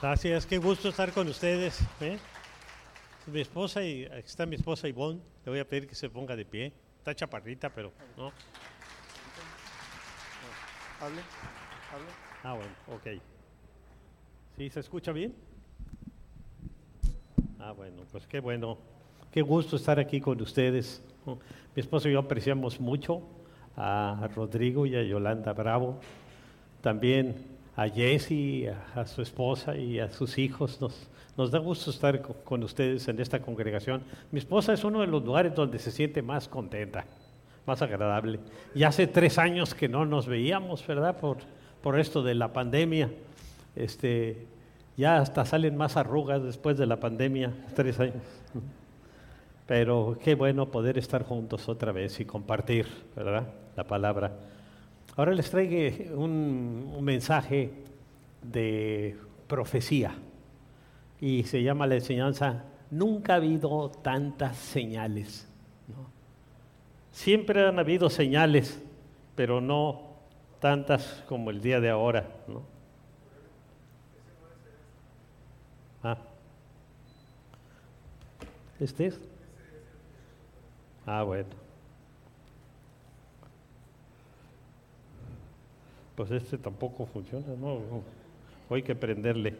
Gracias, qué gusto estar con ustedes. ¿eh? Mi esposa y aquí está mi esposa Ivonne. Le voy a pedir que se ponga de pie. Está chaparrita, pero no. Hable, hable. Ah, bueno, ok. ¿Sí se escucha bien? Ah, bueno, pues qué bueno. Qué gusto estar aquí con ustedes. Mi esposo y yo apreciamos mucho a Rodrigo y a Yolanda Bravo. También a Jesse, a, su esposa y a sus hijos. Nos, da gusto estar co- con ustedes en esta congregación. Mi esposa es uno de los lugares donde se siente más contenta, más agradable. Y hace tres años que no nos veíamos, ¿verdad? Por, por esto de la pandemia. Este, ya hasta salen más arrugas después de la pandemia, tres años. Pero qué bueno poder estar juntos otra vez y compartir, ¿verdad? La palabra. Ahora les traigo un, mensaje de profecía y se llama la enseñanza Nunca ha habido tantas señales. Siempre han habido señales, pero no tantas como el día de ahora. ¿no? Ah. ¿Este es? Ah, bueno. Pues este tampoco funciona, ¿no? Hay que prenderle.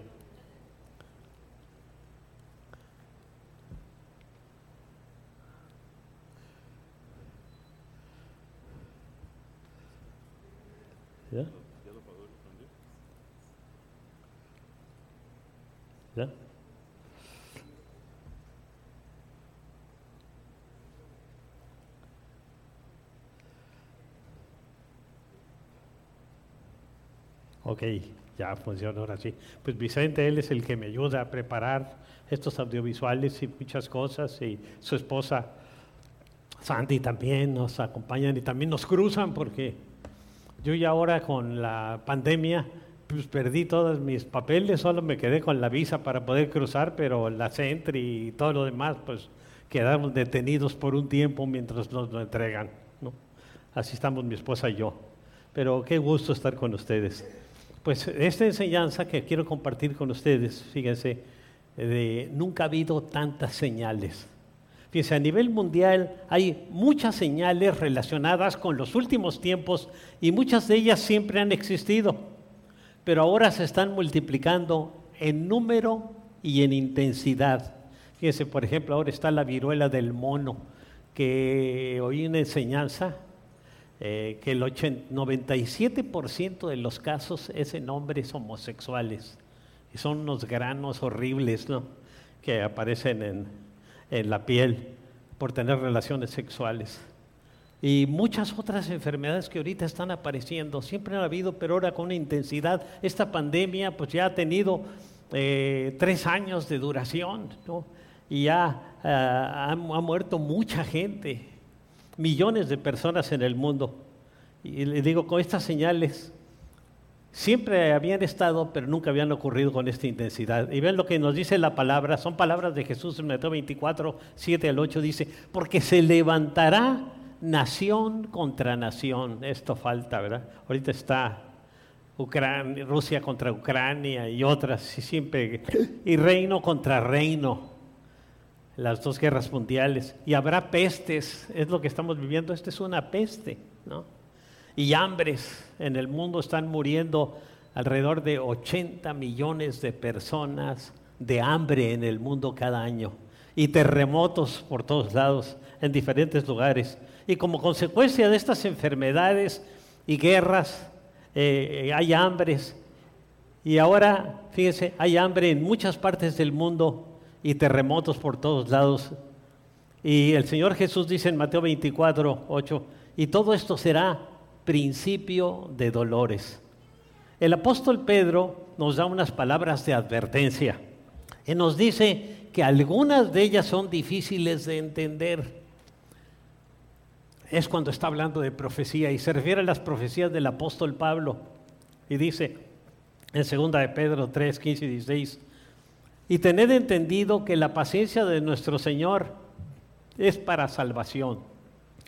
¿Ya? ¿Ya? Ok, ya funciona ahora sí. Pues Vicente, él es el que me ayuda a preparar estos audiovisuales y muchas cosas, y su esposa Sandy también nos acompañan y también nos cruzan porque yo ya ahora con la pandemia pues perdí todos mis papeles, solo me quedé con la visa para poder cruzar, pero la Sentry y todo lo demás pues quedamos detenidos por un tiempo mientras nos lo entregan. Así estamos mi esposa y yo. Pero qué gusto estar con ustedes. Pues esta enseñanza que quiero compartir con ustedes, fíjense, de nunca ha habido tantas señales. Fíjense, a nivel mundial hay muchas señales relacionadas con los últimos tiempos y muchas de ellas siempre han existido, pero ahora se están multiplicando en número y en intensidad. Fíjense, por ejemplo, ahora está la viruela del mono, que oí una enseñanza eh, que el 80 97% de los casos es en hombres homosexuales. Y son unos granos horribles ¿no? que aparecen en, en la piel por tener relaciones sexuales. Y muchas otras enfermedades que ahorita están apareciendo, siempre han habido, pero ahora con una intensidad. Esta pandemia pues ya ha tenido eh, tres años de duración, ¿no? Y ya eh, ha muerto mucha gente, millones de personas en el mundo. Y le digo, con estas señales siempre habían estado, pero nunca habían ocurrido con esta intensidad. Y ven lo que nos dice la palabra, son palabras de Jesús en Mateo 24, 7 al 8, dice, porque se levantará nación contra nación. Esto falta, ¿verdad? Ahorita está Ucrania, Rusia contra Ucrania y otras, y siempre, y reino contra reino las dos guerras mundiales, y habrá pestes, es lo que estamos viviendo, esta es una peste, ¿no? Y hambres, en el mundo están muriendo alrededor de 80 millones de personas de hambre en el mundo cada año, y terremotos por todos lados, en diferentes lugares. Y como consecuencia de estas enfermedades y guerras, eh, hay hambres, y ahora, fíjense, hay hambre en muchas partes del mundo y terremotos por todos lados. Y el Señor Jesús dice en Mateo 24, 8, y todo esto será principio de dolores. El apóstol Pedro nos da unas palabras de advertencia y nos dice que algunas de ellas son difíciles de entender. Es cuando está hablando de profecía y se refiere a las profecías del apóstol Pablo. Y dice en 2 de Pedro 3, 15 y 16, y tened entendido que la paciencia de nuestro Señor es para salvación.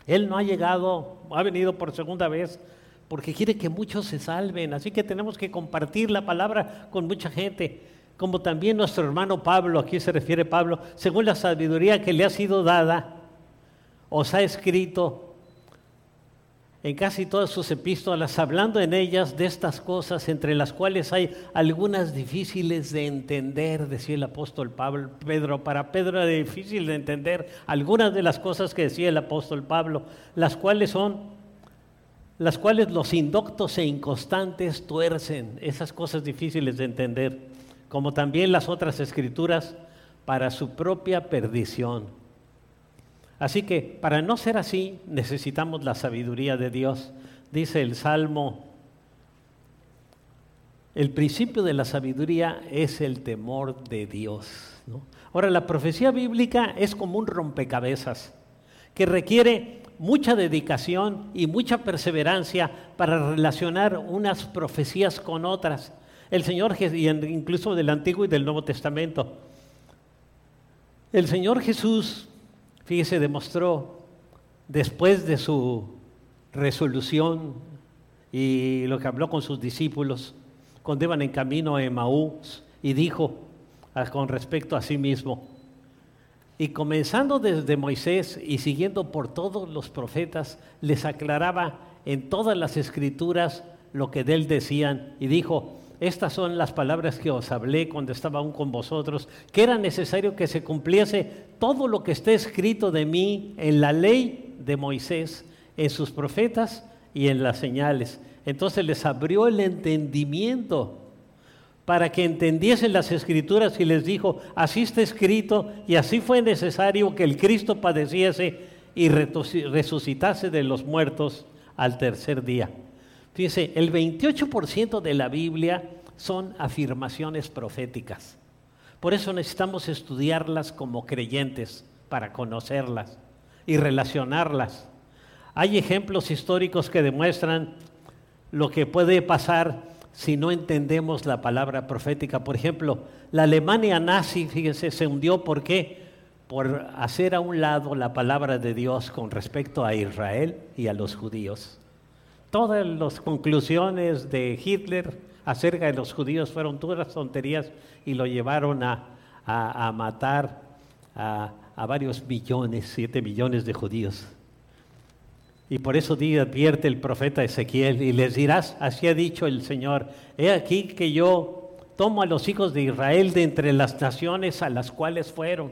Él no ha llegado, ha venido por segunda vez porque quiere que muchos se salven. Así que tenemos que compartir la palabra con mucha gente. como también nuestro hermano Pablo, aquí se refiere Pablo, según la sabiduría que le ha sido dada, os ha escrito en casi todas sus epístolas, hablando en ellas de estas cosas, entre las cuales hay algunas difíciles de entender, decía el apóstol Pablo, Pedro. Para Pedro era difícil de entender algunas de las cosas que decía el apóstol Pablo, las cuales son, las cuales los indoctos e inconstantes tuercen, esas cosas difíciles de entender, como también las otras escrituras, para su propia perdición Así que para no ser así necesitamos la sabiduría de Dios. Dice el Salmo, el principio de la sabiduría es el temor de Dios. Ahora, la profecía bíblica es como un rompecabezas que requiere mucha dedicación y mucha perseverancia para relacionar unas profecías con otras. El Señor, incluso del Antiguo y del Nuevo Testamento. El Señor Jesús fíjese, demostró después de su resolución y lo que habló con sus discípulos cuando iban en camino a Emaús y dijo con respecto a sí mismo, y comenzando desde Moisés y siguiendo por todos los profetas, les aclaraba en todas las escrituras lo que de él decían y dijo, estas son las palabras que os hablé cuando estaba aún con vosotros, que era necesario que se cumpliese todo lo que está escrito de mí en la ley de Moisés, en sus profetas y en las señales. Entonces les abrió el entendimiento para que entendiesen las escrituras y les dijo, así está escrito y así fue necesario que el Cristo padeciese y resucitase de los muertos al tercer día. Fíjense, el 28% de la Biblia son afirmaciones proféticas. Por eso necesitamos estudiarlas como creyentes para conocerlas y relacionarlas. Hay ejemplos históricos que demuestran lo que puede pasar si no entendemos la palabra profética. Por ejemplo, la Alemania nazi, fíjense, se hundió ¿por qué? Por hacer a un lado la palabra de Dios con respecto a Israel y a los judíos. Todas las conclusiones de Hitler acerca de los judíos fueron todas tonterías y lo llevaron a, matar a, varios millones, siete millones de judíos. Y por eso advierte el profeta Ezequiel y les dirás, así ha dicho el Señor, he aquí que yo tomo a los hijos de Israel de entre las naciones a las cuales fueron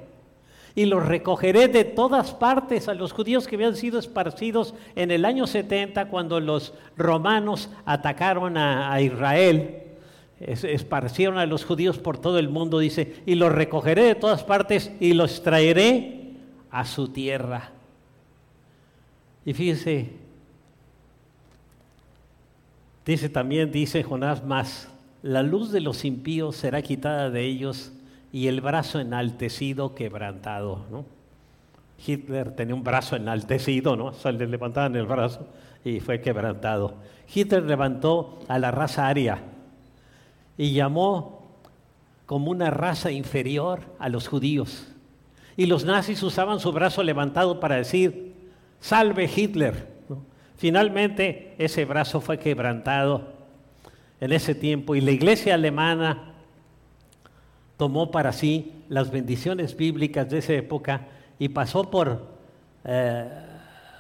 y los recogeré de todas partes a los judíos que habían sido esparcidos en el año 70 cuando los romanos atacaron a, Israel. esparcieron a los judíos por todo el mundo, dice, y los recogeré de todas partes y los traeré a su tierra. Y fíjese, dice también, dice Jonás más, la luz de los impíos será quitada de ellos y el brazo enaltecido quebrantado. ¿no? Hitler tenía un brazo enaltecido, ¿no? O le levantaban el brazo y fue quebrantado. Hitler levantó a la raza aria y llamó como una raza inferior a los judíos. Y los nazis usaban su brazo levantado para decir, salve Hitler. Finalmente ese brazo fue quebrantado en ese tiempo y la iglesia alemana tomó para sí las bendiciones bíblicas de esa época y pasó por, eh,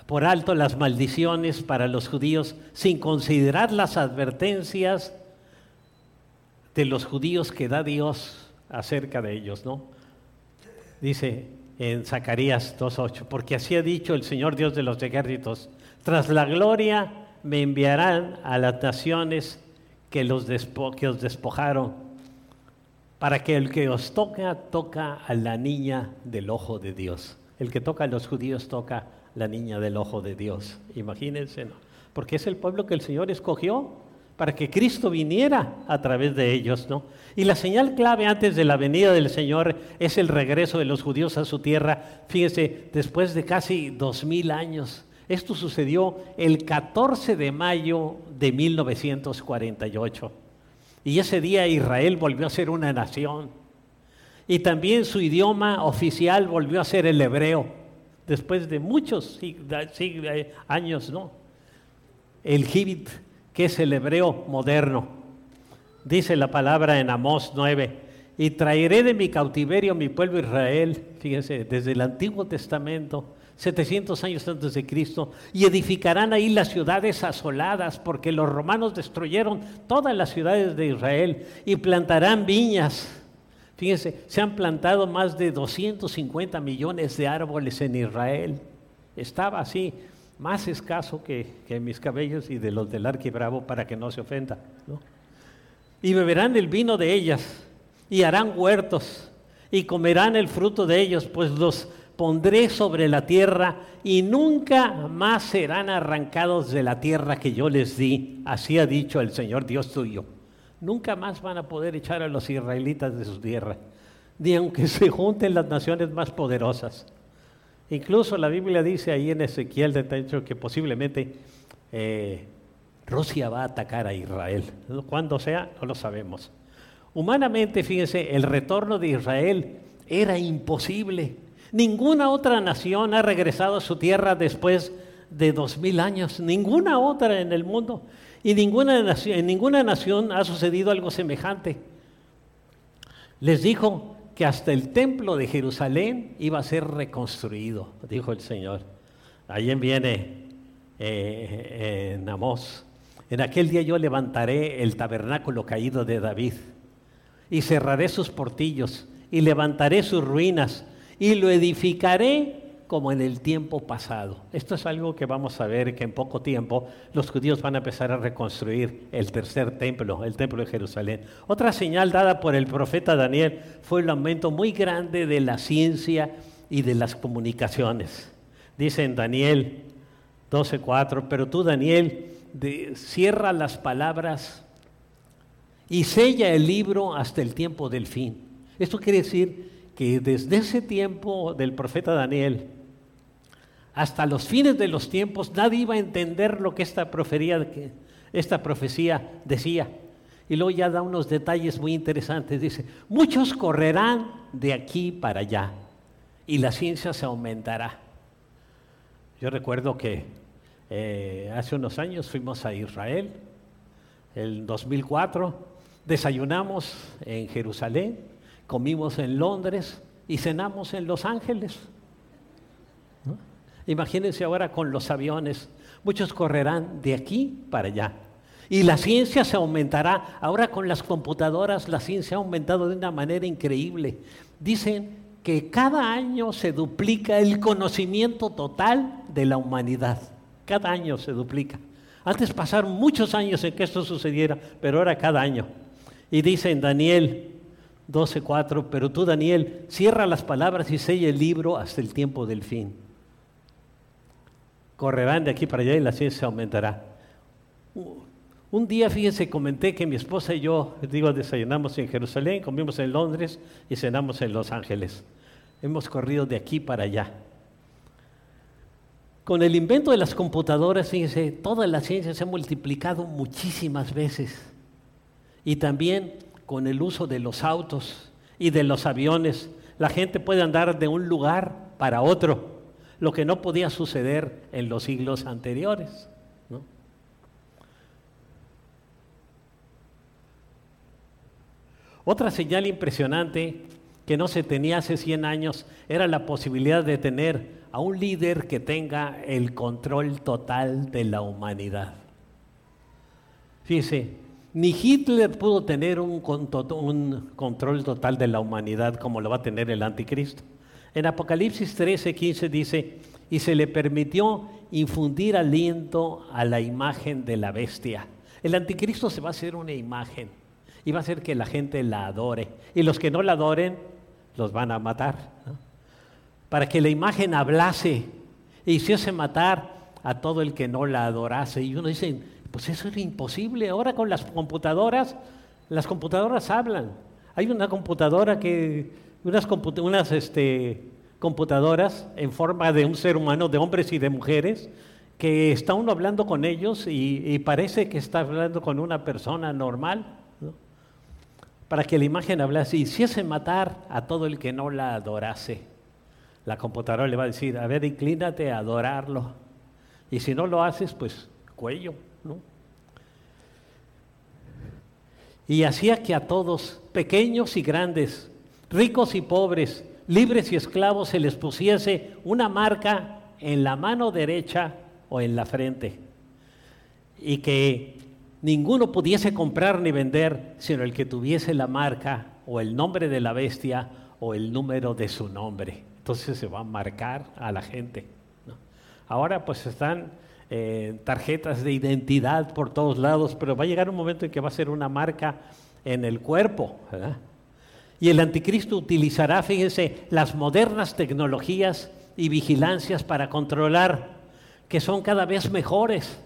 por alto las maldiciones para los judíos sin considerar las advertencias de los judíos que da Dios acerca de ellos, ¿no? Dice en Zacarías 2.8, porque así ha dicho el Señor Dios de los ejércitos, tras la gloria me enviarán a las naciones que, los que os despojaron para que el que os toca, toca a la niña del ojo de Dios. El que toca a los judíos toca la niña del ojo de Dios. Imagínense, ¿no? Porque es el pueblo que el Señor escogió para que Cristo viniera a través de ellos, ¿no? Y la señal clave antes de la venida del Señor es el regreso de los judíos a su tierra. Fíjense, después de casi dos mil años. Esto sucedió el 14 de mayo de 1948. Y ese día Israel volvió a ser una nación. Y también su idioma oficial volvió a ser el hebreo, después de muchos años, ¿no? El Hibit, que es el hebreo moderno. Dice la palabra en Amós 9, y traeré de mi cautiverio mi pueblo Israel, fíjense, desde el Antiguo Testamento, 700 años antes de Cristo, y edificarán ahí las ciudades asoladas, porque los romanos destruyeron todas las ciudades de Israel, y plantarán viñas. Fíjense, se han plantado más de 250 millones de árboles en Israel. Estaba así, más escaso que, mis cabellos y de los del arquibravo para que no se ofenda. Y beberán el vino de ellas y harán huertos y comerán el fruto de ellos, pues los pondré sobre la tierra y nunca más serán arrancados de la tierra que yo les di. Así ha dicho el Señor Dios tuyo. Nunca más van a poder echar a los israelitas de su tierra, ni aunque se junten las naciones más poderosas. Incluso la Biblia dice ahí en Ezequiel de que posiblemente eh, Rusia va a atacar a Israel. Cuando sea, no lo sabemos. Humanamente, fíjense, el retorno de Israel era imposible. Ninguna otra nación ha regresado a su tierra después de dos mil años, ninguna otra en el mundo. Y ninguna nación, en ninguna nación ha sucedido algo semejante. Les dijo que hasta el templo de Jerusalén iba a ser reconstruido, dijo el Señor. Ahí viene eh, Amós. En aquel día yo levantaré el tabernáculo caído de David y cerraré sus portillos y levantaré sus ruinas y lo edificaré como en el tiempo pasado. Esto es algo que vamos a ver que en poco tiempo los judíos van a empezar a reconstruir el tercer templo, el templo de Jerusalén. Otra señal dada por el profeta Daniel fue el aumento muy grande de la ciencia y de las comunicaciones. Dice en Daniel 12:4, pero tú Daniel cierra las palabras y sella el libro hasta el tiempo del fin. Esto quiere decir que desde ese tiempo del profeta Daniel hasta los fines de los tiempos nadie iba a entender lo que esta profecía, esta profecía decía. Y luego ya da unos detalles muy interesantes. Dice, muchos correrán de aquí para allá y la ciencia se aumentará. Yo recuerdo que eh, hace unos años fuimos a Israel, el 2004, Desayunamos en Jerusalén, comimos en Londres y cenamos en Los Ángeles. Imagínense ahora con los aviones. Muchos correrán de aquí para allá. Y la ciencia se aumentará. Ahora con las computadoras la ciencia ha aumentado de una manera increíble. Dicen que cada año se duplica el conocimiento total de la humanidad. Cada año se duplica. Antes pasaron muchos años en que esto sucediera, pero ahora cada año. Y dice en Daniel 12:4, pero tú Daniel, cierra las palabras y sella el libro hasta el tiempo del fin. Correrán de aquí para allá y la ciencia aumentará. Un día, fíjense, comenté que mi esposa y yo, digo, desayunamos en Jerusalén, comimos en Londres y cenamos en Los Ángeles. Hemos corrido de aquí para allá. Con el invento de las computadoras, fíjense, toda la ciencia se ha multiplicado muchísimas veces y también con el uso de los autos y de los aviones. La gente puede andar de un lugar para otro, lo que no podía suceder en los siglos anteriores. Otra señal impresionante que no se tenía hace 100 años era la posibilidad de tener a un líder que tenga el control total de la humanidad. Fíjese, ni Hitler pudo tener un, control total de la humanidad como lo va a tener el anticristo. En Apocalipsis 13, 15 dice, y se le permitió infundir aliento a la imagen de la bestia. El anticristo se va a hacer una imagen y va a hacer que la gente la adore. Y los que no la adoren, los van a matar. Para que la imagen hablase y hiciese matar a todo el que no la adorase. Y uno dice, pues eso es imposible. Ahora con las computadoras, las computadoras hablan. Hay una computadora que, unas, unas este, computadoras en forma de un ser humano, de hombres y de mujeres, que está uno hablando con ellos y, parece que está hablando con una persona normal. Para que la imagen hablase hiciese matar a todo el que no la adorase. La computadora le va a decir, a ver, inclínate a adorarlo. Y si no lo haces, pues cuello. Y hacía que a todos, pequeños y grandes, ricos y pobres, libres y esclavos, se les pusiese una marca en la mano derecha o en la frente, y que ninguno pudiese comprar ni vender, sino el que tuviese la marca o el nombre de la bestia o el número de su nombre. Entonces se va a marcar a la gente. Ahora pues están eh, tarjetas de identidad por todos lados, pero va a llegar un momento en que va a ser una marca en el cuerpo. Y el anticristo utilizará, fíjense, las modernas tecnologías y vigilancias para controlar, que son cada vez mejores,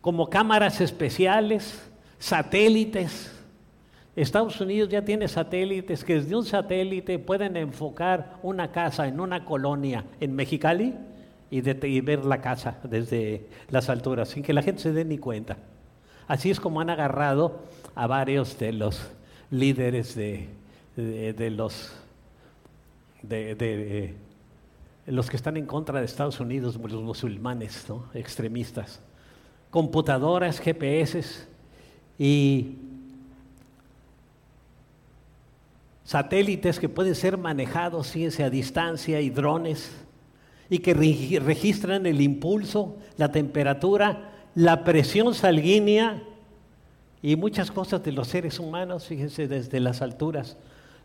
como cámaras especiales, satélites, Estados Unidos ya tiene satélites que desde un satélite pueden enfocar una casa en una colonia en Mexicali y, ver la casa desde las alturas, sin que la gente se dé ni cuenta. Así es como han agarrado a varios de los líderes de, los de, los que están en contra de Estados Unidos, los musulmanes, extremistas. Computadoras, GPS y satélites que pueden ser manejados, fíjense, a distancia y drones, y que registran el impulso, la temperatura, la presión sanguínea y muchas cosas de los seres humanos, fíjense, desde las alturas.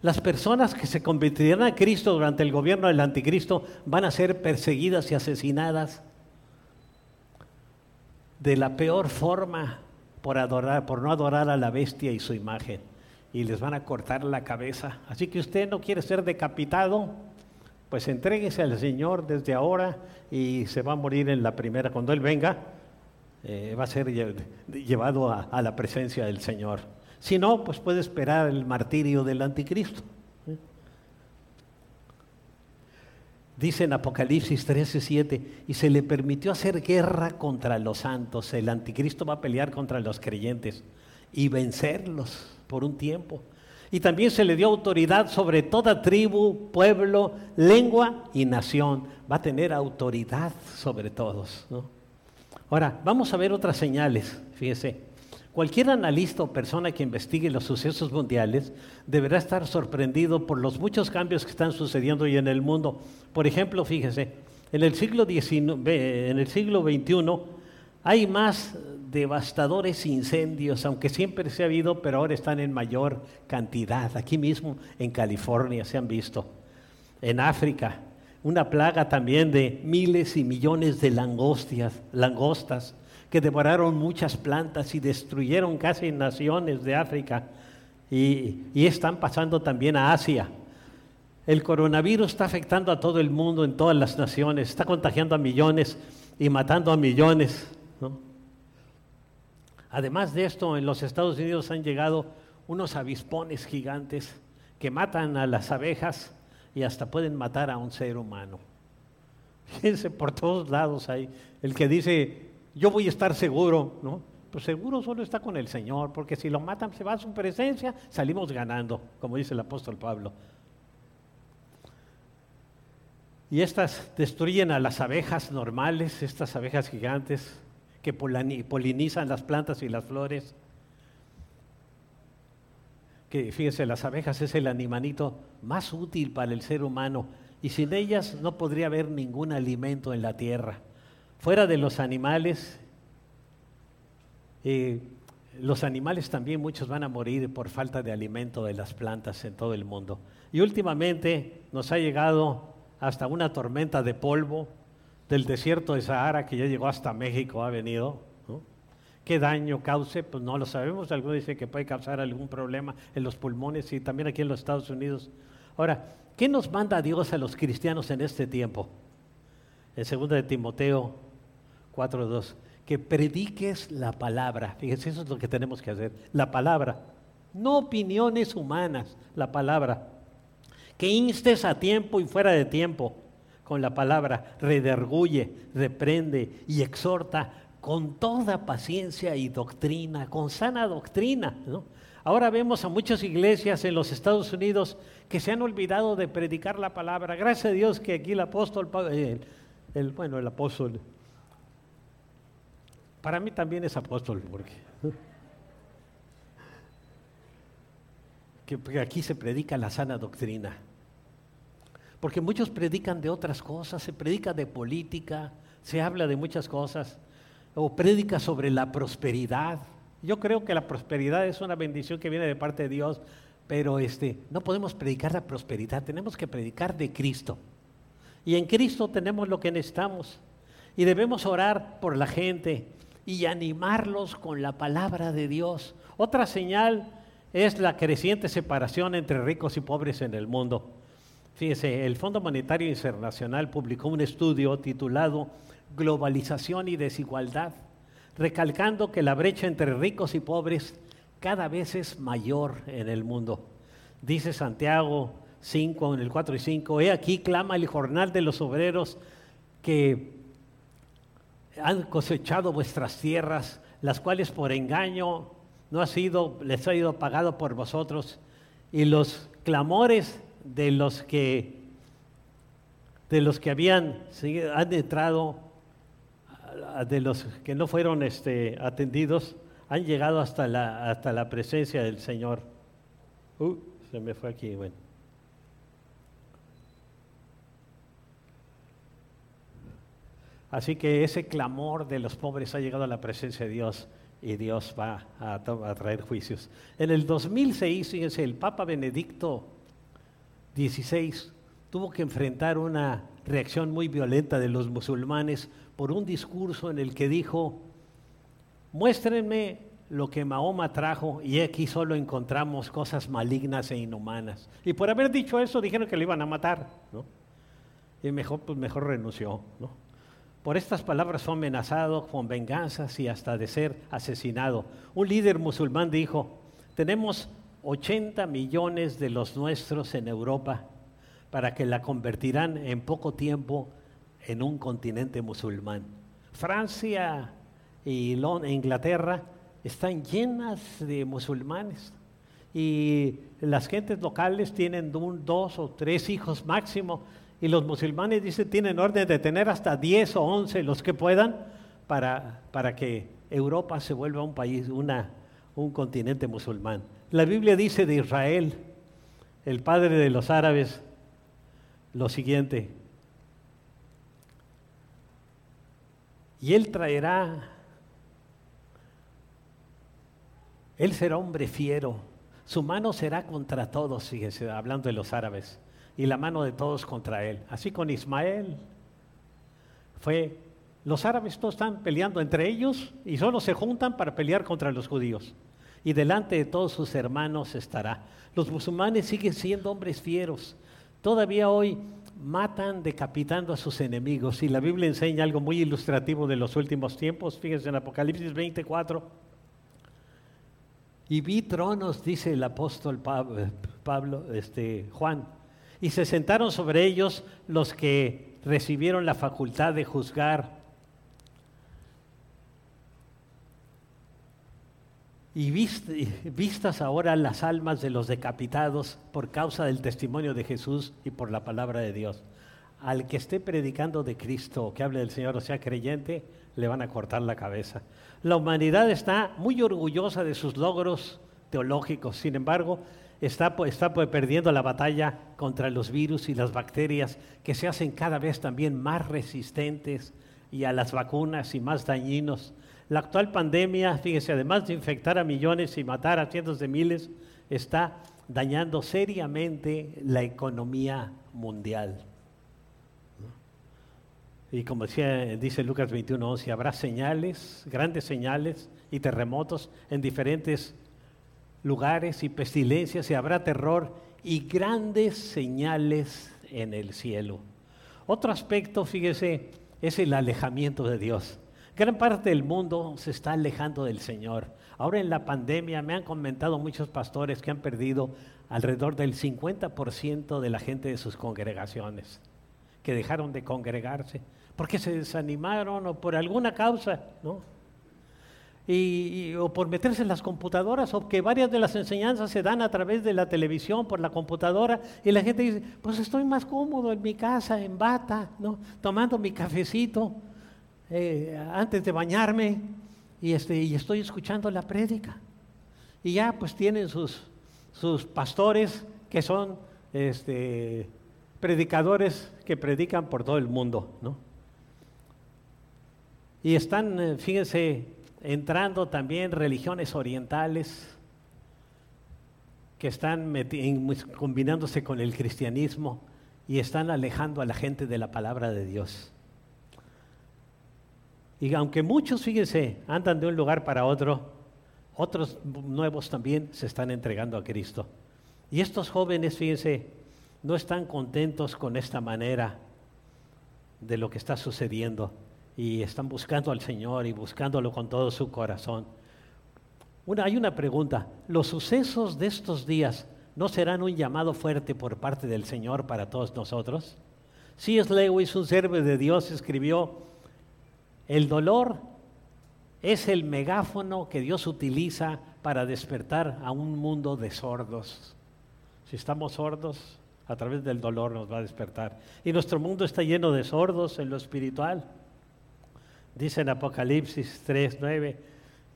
Las personas que se convertirán a Cristo durante el gobierno del anticristo van a ser perseguidas y asesinadas de la peor forma por adorar, por no adorar a la bestia y su imagen y les van a cortar la cabeza. Así que usted no quiere ser decapitado, pues entréguese al Señor desde ahora y se va a morir en la primera. Cuando Él venga, eh, va a ser llevado a, la presencia del Señor. Si no, pues puede esperar el martirio del anticristo. Dice en Apocalipsis 13:7, y se le permitió hacer guerra contra los santos. El anticristo va a pelear contra los creyentes y vencerlos por un tiempo. Y también se le dio autoridad sobre toda tribu, pueblo, lengua y nación. Va a tener autoridad sobre todos. Ahora, vamos a ver otras señales. Fíjese, cualquier analista o persona que investigue los sucesos mundiales deberá estar sorprendido por los muchos cambios que están sucediendo hoy en el mundo. Por ejemplo, fíjese, en el siglo, XIX, en el siglo XXI hay más devastadores incendios, aunque siempre se ha habido, pero ahora están en mayor cantidad. Aquí mismo en California se han visto. En África, una plaga también de miles y millones de langostias, langostas que devoraron muchas plantas y destruyeron casi naciones de África. Y, y están pasando también a Asia. El coronavirus está afectando a todo el mundo, en todas las naciones, está contagiando a millones y matando a millones. Además de esto, en los Estados Unidos han llegado unos avispones gigantes que matan a las abejas y hasta pueden matar a un ser humano. Fíjense, por todos lados hay el que dice, yo voy a estar seguro, ¿no? Pues seguro solo está con el Señor, porque si lo matan, se va a su presencia, salimos ganando, como dice el apóstol Pablo. Y estas destruyen a las abejas normales, estas abejas gigantes, que polinizan las plantas y las flores. Que fíjense, las abejas es el animalito más útil para el ser humano y sin ellas no podría haber ningún alimento en la tierra. Fuera de los animales, eh, los animales también muchos van a morir por falta de alimento de las plantas en todo el mundo. Y últimamente nos ha llegado hasta una tormenta de polvo del desierto de Sahara que ya llegó hasta México, ha venido. ¿Qué daño cause? Pues no lo sabemos. Algunos dicen que puede causar algún problema en los pulmones y también aquí en los Estados Unidos. Ahora, ¿qué nos manda Dios a los cristianos en este tiempo? En 2 de Timoteo 4.2, que prediques la palabra. Fíjense, eso es lo que tenemos que hacer. La palabra. No opiniones humanas, la palabra. Que instes a tiempo y fuera de tiempo con la palabra, rederguye, reprende y exhorta con toda paciencia y doctrina, con sana doctrina. Ahora vemos a muchas iglesias en los Estados Unidos que se han olvidado de predicar la palabra. Gracias a Dios que aquí el apóstol, el, bueno, el apóstol, para mí también es apóstol, porque que aquí se predica la sana doctrina. Porque muchos predican de otras cosas, se predica de política, se habla de muchas cosas, o predica sobre la prosperidad. Yo creo que la prosperidad es una bendición que viene de parte de Dios, pero este, no podemos predicar la prosperidad, tenemos que predicar de Cristo. Y en Cristo tenemos lo que necesitamos. Y debemos orar por la gente y animarlos con la palabra de Dios. Otra señal es la creciente separación entre ricos y pobres en el mundo. Fíjese, el Fondo Monetario Internacional publicó un estudio titulado Globalización y Desigualdad, recalcando que la brecha entre ricos y pobres cada vez es mayor en el mundo. Dice Santiago 5, en el 4 y 5, he aquí clama el jornal de los obreros que han cosechado vuestras tierras, las cuales por engaño no ha sido, les ha ido pagado por vosotros, y los clamores de los que, de los que habían han entrado, de los que no fueron este, atendidos, han llegado hasta la, hasta la presencia del Señor. Uh, se me fue aquí, bueno. Así que ese clamor de los pobres ha llegado a la presencia de Dios y Dios va a, traer juicios. En el 2006, fíjense, el Papa Benedicto 16 tuvo que enfrentar una reacción muy violenta de los musulmanes por un discurso en el que dijo, muéstrenme lo que Mahoma trajo y aquí solo encontramos cosas malignas e inhumanas. Y por haber dicho eso dijeron que le iban a matar, ¿no? Y mejor, pues mejor renunció. Por estas palabras fue amenazado con venganzas y hasta de ser asesinado. Un líder musulmán dijo, tenemos 80 millones de los nuestros en Europa para que la convertirán en poco tiempo en un continente musulmán. Francia y Inglaterra están llenas de musulmanes y las gentes locales tienen dos o tres hijos máximo y los musulmanes dicen tienen orden de tener hasta 10 o 11 los que puedan para, para que Europa se vuelva un país, una, un continente musulmán. La Biblia dice de Israel, el padre de los árabes, lo siguiente. Y él traerá, él será hombre fiero, su mano será contra todos, fíjense, hablando de los árabes, y la mano de todos contra él. Así con Ismael fue, los árabes todos están peleando entre ellos y solo se juntan para pelear contra los judíos y delante de todos sus hermanos estará. Los musulmanes siguen siendo hombres fieros. Todavía hoy matan decapitando a sus enemigos. Y la Biblia enseña algo muy ilustrativo de los últimos tiempos. Fíjense en Apocalipsis 24. Y vi tronos, dice el apóstol Pablo, este, Juan, y se sentaron sobre ellos los que recibieron la facultad de juzgar y vistas ahora las almas de los decapitados por causa del testimonio de Jesús y por la palabra de Dios. Al que esté predicando de Cristo, que hable del Señor o sea creyente, le van a cortar la cabeza. La humanidad está muy orgullosa de sus logros teológicos, sin embargo, está, está perdiendo la batalla contra los virus y las bacterias que se hacen cada vez también más resistentes y a las vacunas y más dañinos. La actual pandemia, fíjese, además de infectar a millones y matar a cientos de miles, está dañando seriamente la economía mundial. Y como decía, dice Lucas 21:11, habrá señales, grandes señales y terremotos en diferentes lugares y pestilencias y habrá terror y grandes señales en el cielo. Otro aspecto, fíjese, es el alejamiento de Dios. Gran parte del mundo se está alejando del Señor. Ahora en la pandemia me han comentado muchos pastores que han perdido alrededor del 50% de la gente de sus congregaciones, que dejaron de congregarse porque se desanimaron o por alguna causa, ¿no? Y, o por meterse en las computadoras, o que varias de las enseñanzas se dan a través de la televisión, por la computadora, y la gente dice, pues estoy más cómodo en mi casa, en bata, ¿no? tomando mi cafecito, eh, antes de bañarme y, este, y estoy escuchando la prédica. Y ya pues tienen sus, sus pastores que son este, predicadores que predican por todo el mundo, ¿no? Y están, eh, fíjense, entrando también religiones orientales que están combinándose con el cristianismo y están alejando a la gente de la palabra de Dios. Y aunque muchos, fíjense, andan de un lugar para otro, otros nuevos también se están entregando a Cristo. Y estos jóvenes, fíjense, no están contentos con esta manera de lo que está sucediendo y están buscando al Señor y buscándolo con todo su corazón. hay una pregunta, ¿los sucesos de estos días no serán un llamado fuerte por parte del Señor para todos nosotros? C.S. Lewis, un servo de Dios, escribió, el dolor es el megáfono que Dios utiliza para despertar a un mundo de sordos. Si estamos sordos, a través del dolor nos va a despertar. Y nuestro mundo está lleno de sordos en lo espiritual. Dice en Apocalipsis 3, 9,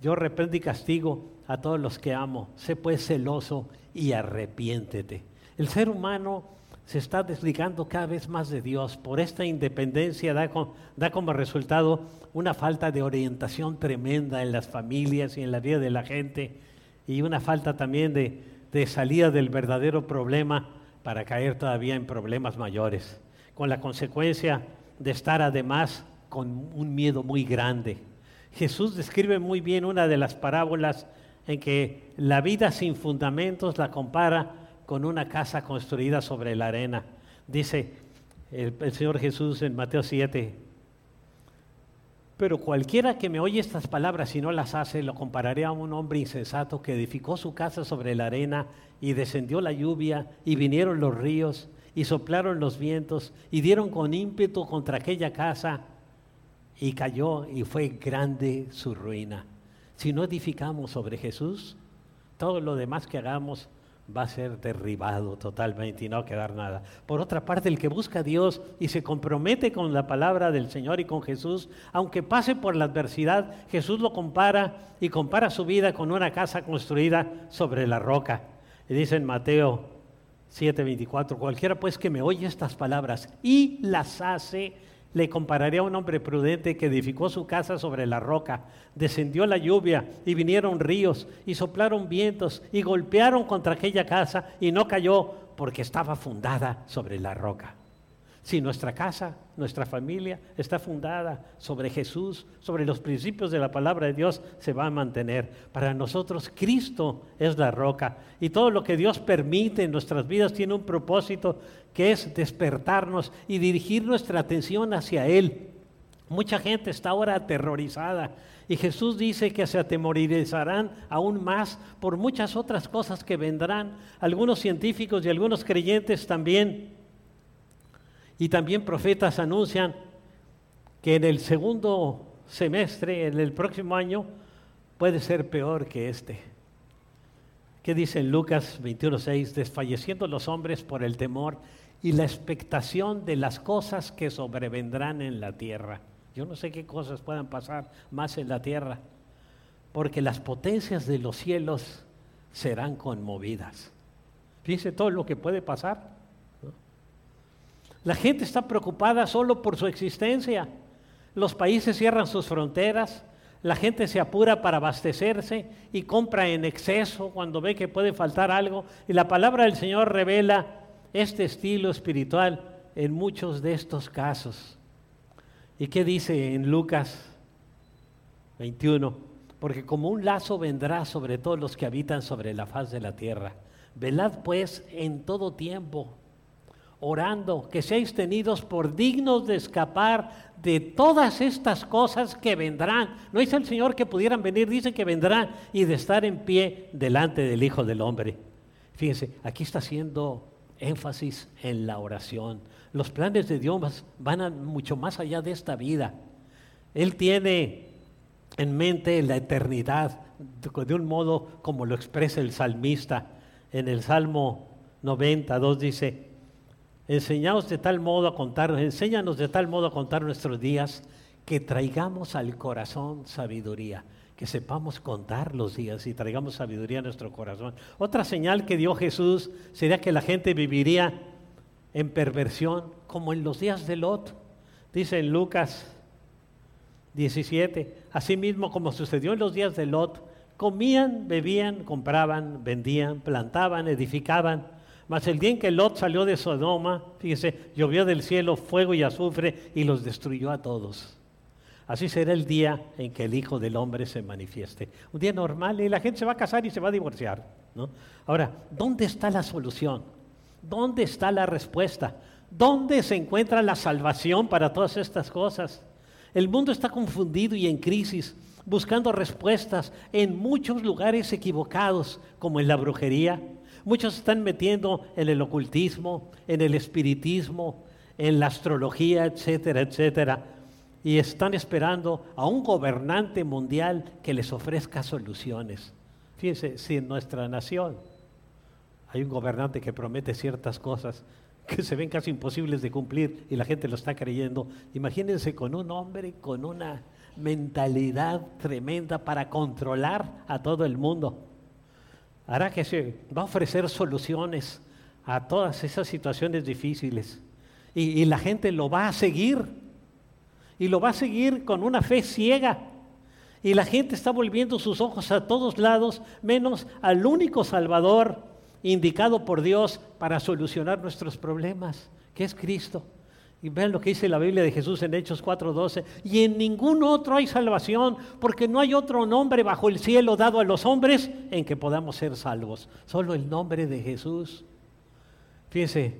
yo reprendo y castigo a todos los que amo. Sé pues celoso y arrepiéntete. El ser humano se está desligando cada vez más de Dios. Por esta independencia da, da como resultado una falta de orientación tremenda en las familias y en la vida de la gente y una falta también de, de salida del verdadero problema para caer todavía en problemas mayores, con la consecuencia de estar además con un miedo muy grande. Jesús describe muy bien una de las parábolas en que la vida sin fundamentos la compara con una casa construida sobre la arena. Dice el, Señor Jesús en Mateo 7, pero cualquiera que me oye estas palabras y no las hace, lo compararé a un hombre insensato que edificó su casa sobre la arena y descendió la lluvia y vinieron los ríos y soplaron los vientos y dieron con ímpetu contra aquella casa y cayó y fue grande su ruina. Si no edificamos sobre Jesús, todo lo demás que hagamos va a ser derribado totalmente y no va a quedar nada. Por otra parte, el que busca a Dios y se compromete con la palabra del Señor y con Jesús, aunque pase por la adversidad, Jesús lo compara y compara su vida con una casa construida sobre la roca. Y dice en Mateo 7:24, cualquiera pues que me oye estas palabras y las hace, le compararé a un hombre prudente que edificó su casa sobre la roca. Descendió la lluvia y vinieron ríos y soplaron vientos y golpearon contra aquella casa y no cayó porque estaba fundada sobre la roca. Si nuestra casa, nuestra familia está fundada sobre Jesús, sobre los principios de la palabra de Dios, se va a mantener. Para nosotros Cristo es la roca y todo lo que Dios permite en nuestras vidas tiene un propósito que es despertarnos y dirigir nuestra atención hacia Él. Mucha gente está ahora aterrorizada y Jesús dice que se atemorizarán aún más por muchas otras cosas que vendrán. Algunos científicos y algunos creyentes también y también profetas anuncian que en el segundo semestre, en el próximo año, puede ser peor que este. ¿Qué dice en Lucas 21:6? Desfalleciendo los hombres por el temor y la expectación de las cosas que sobrevendrán en la tierra. Yo no sé qué cosas puedan pasar más en la tierra, porque las potencias de los cielos serán conmovidas. Fíjense todo lo que puede pasar. La gente está preocupada solo por su existencia. Los países cierran sus fronteras, la gente se apura para abastecerse y compra en exceso cuando ve que puede faltar algo. Y la palabra del Señor revela este estilo espiritual en muchos de estos casos. ¿Y qué dice en Lucas 21? Porque como un lazo vendrá sobre todos los que habitan sobre la faz de la tierra. Velad pues en todo tiempo orando, que seáis tenidos por dignos de escapar de todas estas cosas que vendrán. No dice el Señor que pudieran venir, dice que vendrán y de estar en pie delante del Hijo del Hombre. Fíjense, aquí está haciendo énfasis en la oración. Los planes de Dios van mucho más allá de esta vida. Él tiene en mente la eternidad de un modo como lo expresa el salmista. En el Salmo 92 dice, Enseñaos de tal modo a contar, enséñanos de tal modo a contar nuestros días que traigamos al corazón sabiduría. que sepamos contar los días y traigamos sabiduría a nuestro corazón. Otra señal que dio Jesús sería que la gente viviría en perversión, como en los días de Lot. Dice en Lucas 17, asimismo como sucedió en los días de Lot, comían, bebían, compraban, vendían, plantaban, edificaban. Mas el día en que Lot salió de Sodoma, fíjese, llovió del cielo fuego y azufre y los destruyó a todos. Así será el día en que el Hijo del Hombre se manifieste. Un día normal y la gente se va a casar y se va a divorciar. ¿no? Ahora, ¿dónde está la solución? ¿Dónde está la respuesta? ¿Dónde se encuentra la salvación para todas estas cosas? El mundo está confundido y en crisis, buscando respuestas en muchos lugares equivocados, como en la brujería. Muchos están metiendo en el ocultismo, en el espiritismo, en la astrología, etcétera, etcétera y están esperando a un gobernante mundial que les ofrezca soluciones. Fíjense, si en nuestra nación hay un gobernante que promete ciertas cosas que se ven casi imposibles de cumplir y la gente lo está creyendo, imagínense con un hombre con una mentalidad tremenda para controlar a todo el mundo. Hará que se va a ofrecer soluciones a todas esas situaciones difíciles y, y la gente lo va a seguir y lo va a seguir con una fe ciega. Y la gente está volviendo sus ojos a todos lados, menos al único Salvador indicado por Dios para solucionar nuestros problemas, que es Cristo. Y vean lo que dice la Biblia de Jesús en Hechos 4:12. Y en ningún otro hay salvación, porque no hay otro nombre bajo el cielo dado a los hombres en que podamos ser salvos. Solo el nombre de Jesús. Fíjense,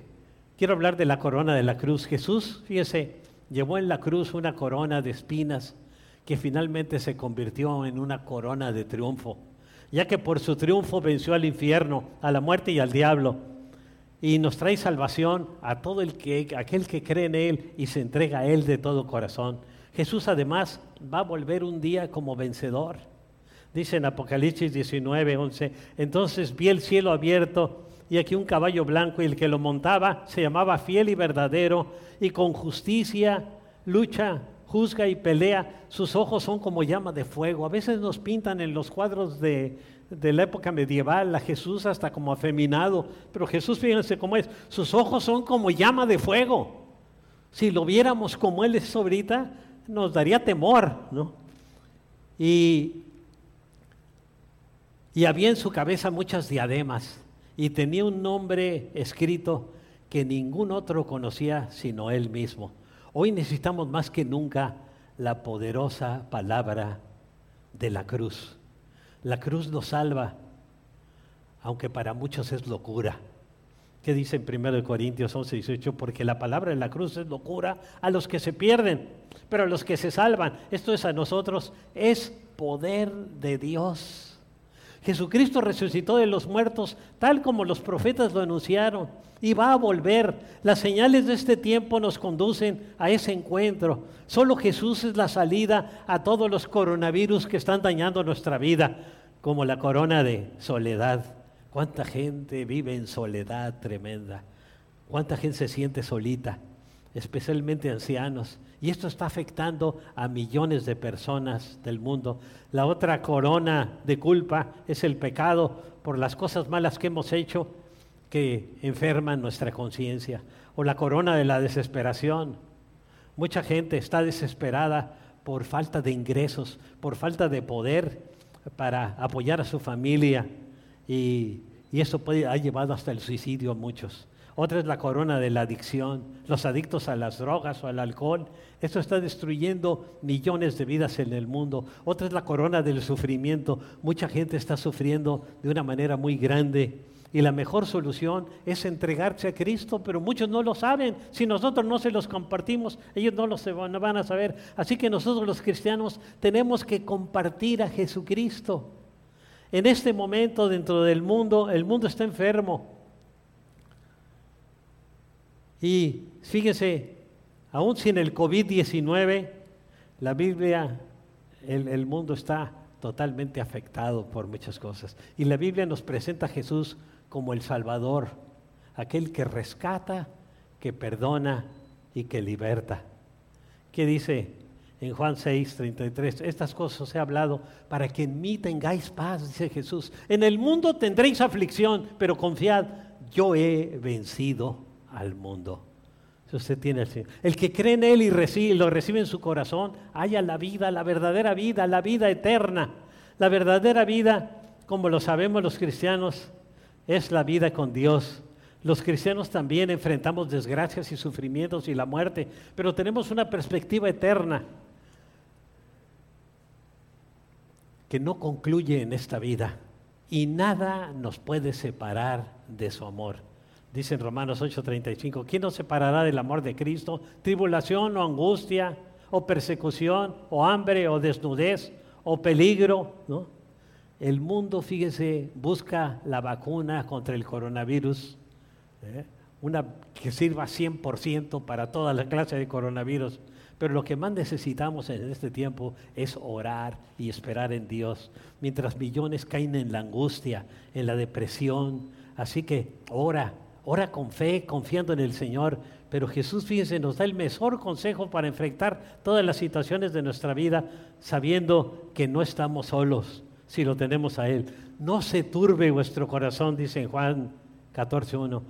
quiero hablar de la corona de la cruz. Jesús, fíjense, llevó en la cruz una corona de espinas que finalmente se convirtió en una corona de triunfo, ya que por su triunfo venció al infierno, a la muerte y al diablo, y nos trae salvación a todo el que, aquel que cree en Él y se entrega a Él de todo corazón. Jesús además va a volver un día como vencedor. Dice en Apocalipsis 19, 11, entonces vi el cielo abierto y aquí un caballo blanco y el que lo montaba se llamaba fiel y verdadero y con justicia lucha, juzga y pelea. Sus ojos son como llama de fuego. A veces nos pintan en los cuadros de, la época medieval a Jesús hasta como afeminado, pero Jesús fíjense cómo es. Sus ojos son como llama de fuego. Si lo viéramos como Él es ahorita, nos daría temor, ¿no? Y, y había en su cabeza muchas diademas y tenía un nombre escrito que ningún otro conocía sino él mismo. Hoy necesitamos más que nunca la poderosa palabra de la cruz. La cruz nos salva, aunque para muchos es locura. ¿Qué dice en 1 Corintios 11, 18? Porque la palabra de la cruz es locura a los que se pierden, pero a los que se salvan, esto es a nosotros, es poder de Dios Jesucristo resucitó de los muertos tal como los profetas lo anunciaron y va a volver. Las señales de este tiempo nos conducen a ese encuentro. Solo Jesús es la salida a todos los coronavirus que están dañando nuestra vida, como la corona de soledad. ¿Cuánta gente vive en soledad tremenda? ¿Cuánta gente se siente solita? Especialmente ancianos. Y esto está afectando a millones de personas del mundo. La otra corona de culpa es el pecado por las cosas malas que hemos hecho que enferman nuestra conciencia. O la corona de la desesperación. Mucha gente está desesperada por falta de ingresos, por falta de poder para apoyar a su familia. Y, eso puede, ha llevado hasta el suicidio a muchos. Otra es la corona de la adicción, los adictos a las drogas o al alcohol. Esto está destruyendo millones de vidas en el mundo. Otra es la corona del sufrimiento. Mucha gente está sufriendo de una manera muy grande. Y la mejor solución es entregarse a Cristo, pero muchos no lo saben. Si nosotros no se los compartimos, ellos no lo van a saber. Así que nosotros los cristianos tenemos que compartir a Jesucristo. En este momento dentro del mundo, el mundo está enfermo. Y fíjese, aún sin el COVID-19, la Biblia, el, el mundo está totalmente afectado por muchas cosas. Y la Biblia nos presenta a Jesús como el Salvador, aquel que rescata, que perdona y que liberta. ¿Qué dice en Juan 6, 33. Estas cosas os he hablado para que en mí tengáis paz, dice Jesús. En el mundo tendréis aflicción, pero confiad, yo he vencido al mundo. Si usted tiene el El que cree en Él y recibe, lo recibe en su corazón, haya la vida, la verdadera vida, la vida eterna. La verdadera vida, como lo sabemos los cristianos, es la vida con Dios. Los cristianos también enfrentamos desgracias y sufrimientos y la muerte, pero tenemos una perspectiva eterna que no concluye en esta vida y nada nos puede separar de su amor. Dice en Romanos 8:35, ¿quién nos separará del amor de Cristo? ¿Tribulación o angustia o persecución o hambre o desnudez o peligro? El mundo, fíjese, busca la vacuna contra el coronavirus ¿eh? una que sirva 100% para toda la clase de coronavirus. Pero lo que más necesitamos en este tiempo es orar y esperar en Dios, mientras millones caen en la angustia, en la depresión. Así que ora, ora con fe, confiando en el Señor. Pero Jesús, fíjense, nos da el mejor consejo para enfrentar todas las situaciones de nuestra vida, sabiendo que no estamos solos si lo tenemos a Él. No se turbe vuestro corazón, dice en Juan 14.1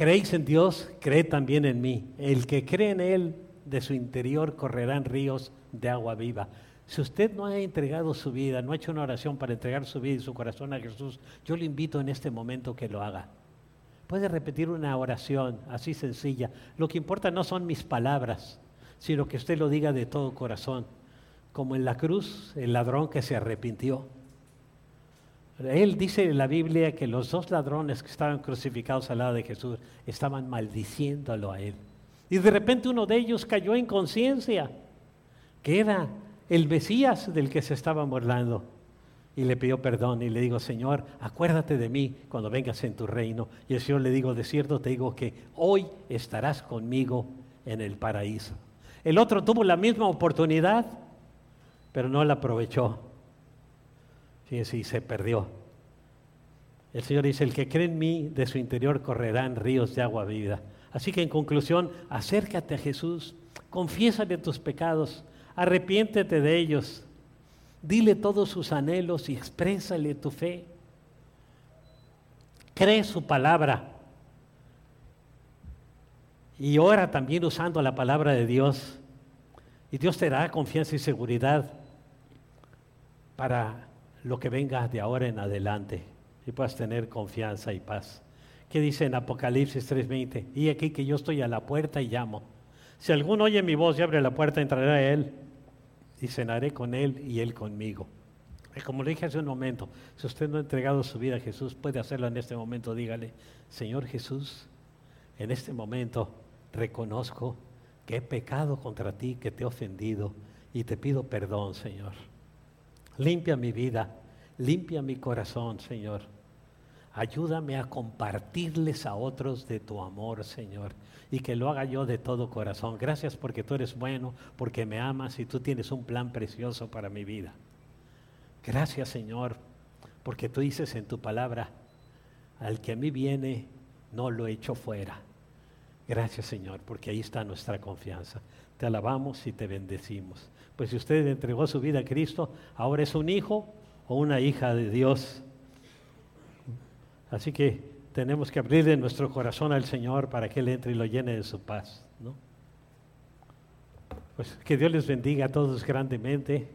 creéis en Dios, cree también en mí. El que cree en Él, de su interior correrán ríos de agua viva. Si usted no ha entregado su vida, no ha hecho una oración para entregar su vida y su corazón a Jesús, yo le invito en este momento que lo haga. Puede repetir una oración así sencilla. Lo que importa no son mis palabras, sino que usted lo diga de todo corazón. Como en la cruz, el ladrón que se arrepintió él dice en la Biblia que los dos ladrones que estaban crucificados al lado de Jesús estaban maldiciéndolo a él. Y de repente uno de ellos cayó en conciencia que era el Mesías del que se estaba burlando. Y le pidió perdón y le digo, Señor, acuérdate de mí cuando vengas en tu reino. Y el Señor le digo, de cierto te digo que hoy estarás conmigo en el paraíso. El otro tuvo la misma oportunidad, pero no la aprovechó. Fíjense, y se perdió. El Señor dice, el que cree en mí, de su interior correrán ríos de agua viva. Así que en conclusión, acércate a Jesús, confiésale tus pecados, arrepiéntete de ellos, dile todos sus anhelos y exprésale tu fe. Cree su palabra y ora también usando la palabra de Dios. Y Dios te dará confianza y seguridad para lo que venga de ahora en adelante y puedas tener confianza y paz. ¿Qué dice en Apocalipsis 3:20? Y aquí que yo estoy a la puerta y llamo. Si alguno oye mi voz y abre la puerta, entraré a él y cenaré con él y él conmigo. Como le dije hace un momento, si usted no ha entregado su vida a Jesús, puede hacerlo en este momento. Dígale, Señor Jesús, en este momento reconozco que he pecado contra ti, que te he ofendido y te pido perdón, Señor. Limpia mi vida, limpia mi corazón, Señor. Ayúdame a compartirles a otros de tu amor, Señor, y que lo haga yo de todo corazón. Gracias porque tú eres bueno, porque me amas y tú tienes un plan precioso para mi vida. Gracias, Señor, porque tú dices en tu palabra, al que a mí viene, no lo echo fuera. Gracias, Señor, porque ahí está nuestra confianza. Te alabamos y te bendecimos. Pues si usted entregó su vida a Cristo, ahora es un hijo o una hija de Dios. Así que tenemos que abrirle nuestro corazón al Señor para que Él entre y lo llene de su paz. Pues que Dios les bendiga a todos grandemente.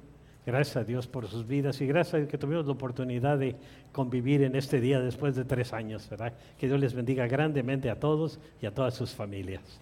Gracias a Dios por sus vidas y gracias a que tuvimos la oportunidad de convivir en este día después de tres años, ¿verdad? Que Dios les bendiga grandemente a todos y a todas sus familias.